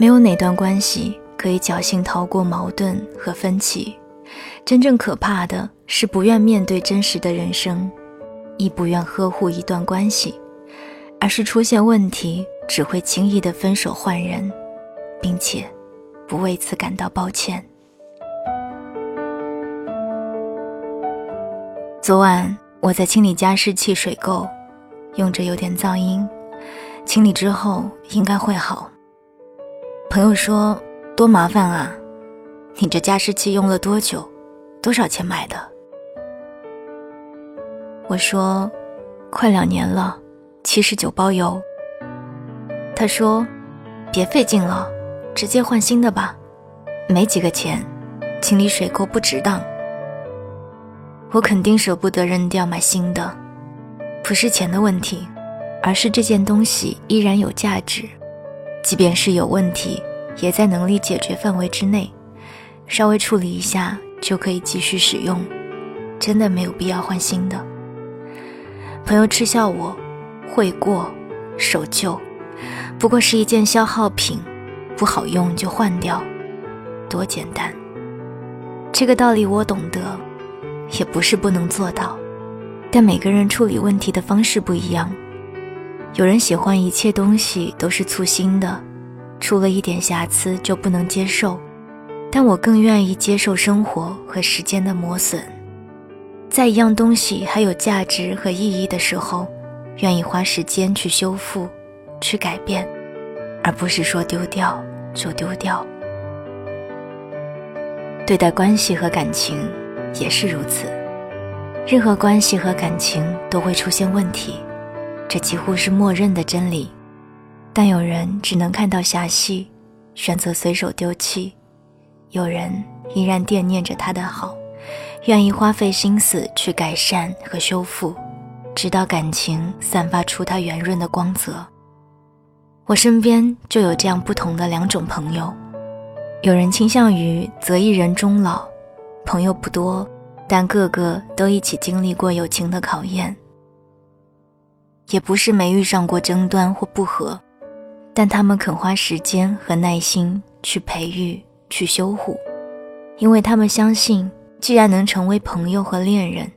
没有哪段关系可以侥幸逃过矛盾和分歧。真正可怕的是不愿面对真实的人生，亦不愿呵护一段关系，而是出现问题只会轻易的分手换人，并且不为此感到抱歉。昨晚我在清理加湿器水垢，用着有点噪音，清理之后应该会好。朋友说：“多麻烦啊，你这加湿器用了多久？多少钱买的？”我说：“快两年了，七十九包邮。”他说：“别费劲了，直接换新的吧，没几个钱，清理水垢不值当。”我肯定舍不得扔掉买新的，不是钱的问题，而是这件东西依然有价值，即便是有问题，也在能力解决范围之内，稍微处理一下就可以继续使用，真的没有必要换新的。朋友嗤笑我，会过，守旧，不过是一件消耗品，不好用就换掉，多简单。这个道理我懂得。也不是不能做到，但每个人处理问题的方式不一样。有人喜欢一切东西都是粗心的，出了一点瑕疵就不能接受。但我更愿意接受生活和时间的磨损，在一样东西还有价值和意义的时候，愿意花时间去修复、去改变，而不是说丢掉就丢掉。对待关系和感情。也是如此，任何关系和感情都会出现问题，这几乎是默认的真理。但有人只能看到狭隙，选择随手丢弃；有人依然惦念着他的好，愿意花费心思去改善和修复，直到感情散发出它圆润的光泽。我身边就有这样不同的两种朋友，有人倾向于择一人终老。朋友不多，但个个都一起经历过友情的考验。也不是没遇上过争端或不和，但他们肯花时间和耐心去培育、去修护，因为他们相信，既然能成为朋友和恋人，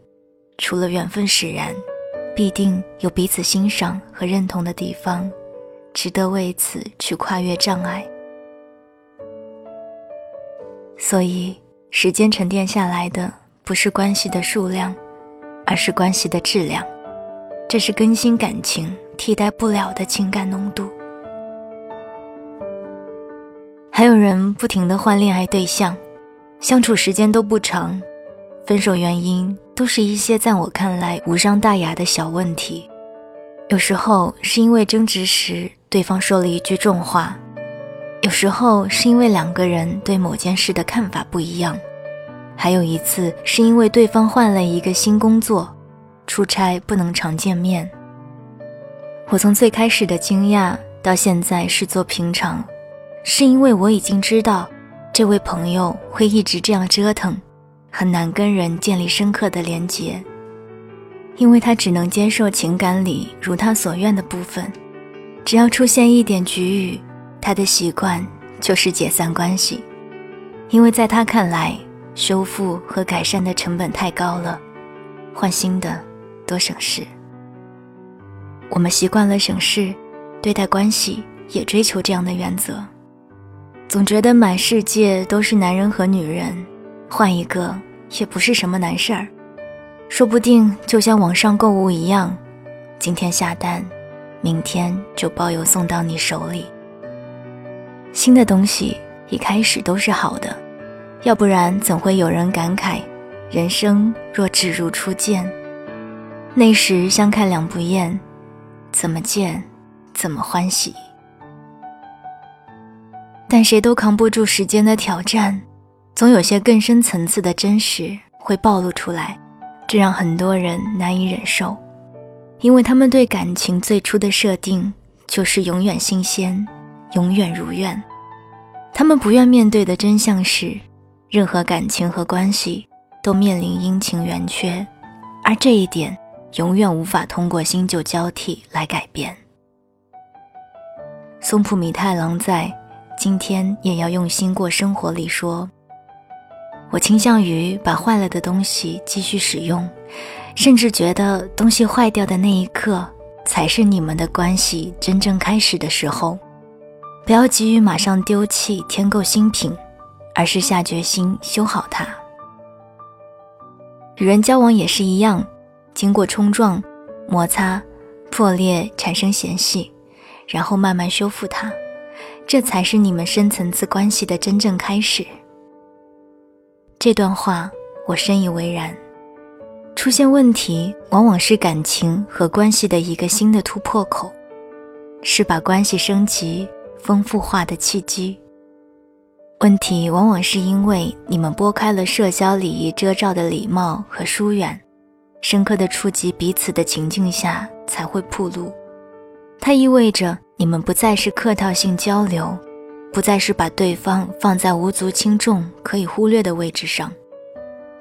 除了缘分使然，必定有彼此欣赏和认同的地方，值得为此去跨越障碍。所以。时间沉淀下来的不是关系的数量，而是关系的质量。这是更新感情替代不了的情感浓度。还有人不停的换恋爱对象，相处时间都不长，分手原因都是一些在我看来无伤大雅的小问题。有时候是因为争执时对方说了一句重话。有时候是因为两个人对某件事的看法不一样，还有一次是因为对方换了一个新工作，出差不能常见面。我从最开始的惊讶到现在视作平常，是因为我已经知道，这位朋友会一直这样折腾，很难跟人建立深刻的连结，因为他只能接受情感里如他所愿的部分，只要出现一点局域。他的习惯就是解散关系，因为在他看来，修复和改善的成本太高了，换新的多省事。我们习惯了省事，对待关系也追求这样的原则，总觉得满世界都是男人和女人，换一个也不是什么难事儿，说不定就像网上购物一样，今天下单，明天就包邮送到你手里。新的东西一开始都是好的，要不然怎会有人感慨“人生若只如初见”？那时相看两不厌，怎么见，怎么欢喜。但谁都扛不住时间的挑战，总有些更深层次的真实会暴露出来，这让很多人难以忍受，因为他们对感情最初的设定就是永远新鲜。永远如愿，他们不愿面对的真相是，任何感情和关系都面临阴晴圆缺，而这一点永远无法通过新旧交替来改变。松浦弥太郎在《今天也要用心过生活里说，我倾向于把坏了的东西继续使用，甚至觉得东西坏掉的那一刻才是你们的关系真正开始的时候。不要急于马上丢弃添购新品，而是下决心修好它。与人交往也是一样，经过冲撞、摩擦、破裂，产生嫌隙，然后慢慢修复它，这才是你们深层次关系的真正开始。这段话我深以为然。出现问题，往往是感情和关系的一个新的突破口，是把关系升级。丰富化的契机。问题往往是因为你们拨开了社交礼仪遮罩的礼貌和疏远，深刻的触及彼此的情境下才会暴露。它意味着你们不再是客套性交流，不再是把对方放在无足轻重可以忽略的位置上。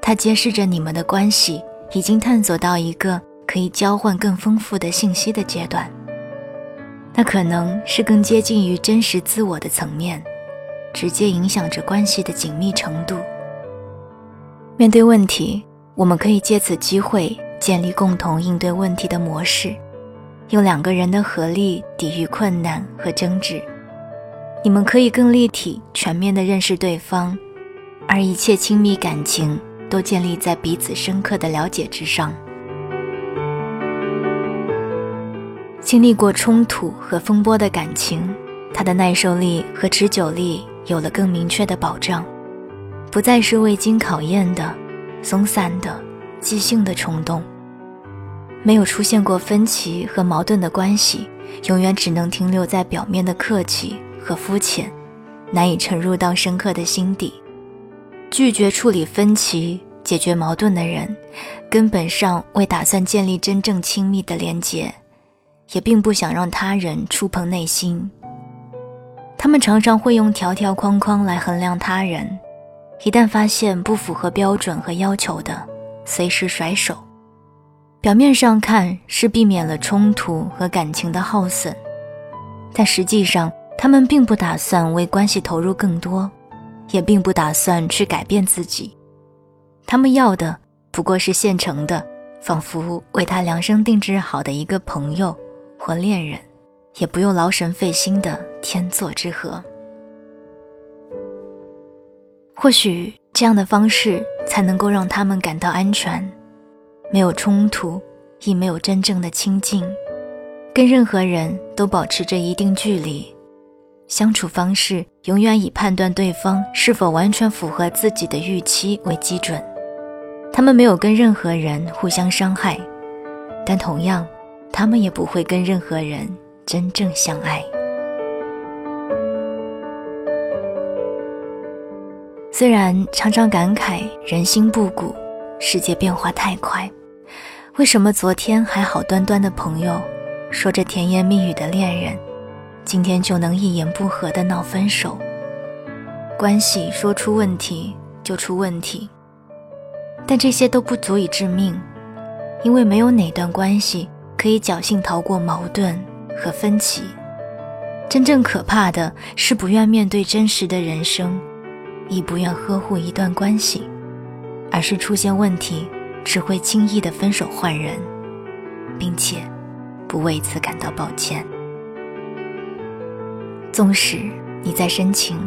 它揭示着你们的关系已经探索到一个可以交换更丰富的信息的阶段。那可能是更接近于真实自我的层面，直接影响着关系的紧密程度。面对问题，我们可以借此机会建立共同应对问题的模式，用两个人的合力抵御困难和争执。你们可以更立体、全面地认识对方，而一切亲密感情都建立在彼此深刻的了解之上。经历过冲突和风波的感情，它的耐受力和持久力有了更明确的保障，不再是未经考验的、松散的、即兴的冲动。没有出现过分歧和矛盾的关系，永远只能停留在表面的客气和肤浅，难以沉入到深刻的心底。拒绝处理分歧、解决矛盾的人，根本上未打算建立真正亲密的连结。也并不想让他人触碰内心。他们常常会用条条框框来衡量他人，一旦发现不符合标准和要求的，随时甩手。表面上看是避免了冲突和感情的耗损，但实际上他们并不打算为关系投入更多，也并不打算去改变自己。他们要的不过是现成的，仿佛为他量身定制好的一个朋友。或恋人，也不用劳神费心的天作之合。或许这样的方式才能够让他们感到安全，没有冲突，亦没有真正的亲近，跟任何人都保持着一定距离，相处方式永远以判断对方是否完全符合自己的预期为基准。他们没有跟任何人互相伤害，但同样。他们也不会跟任何人真正相爱。虽然常常感慨人心不古，世界变化太快，为什么昨天还好端端的朋友，说着甜言蜜语的恋人，今天就能一言不合的闹分手？关系说出问题就出问题，但这些都不足以致命，因为没有哪段关系。可以侥幸逃过矛盾和分歧，真正可怕的是不愿面对真实的人生，亦不愿呵护一段关系，而是出现问题只会轻易的分手换人，并且不为此感到抱歉。纵使你再深情，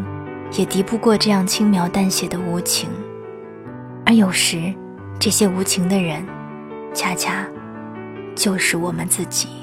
也敌不过这样轻描淡写的无情，而有时，这些无情的人，恰恰。就是我们自己。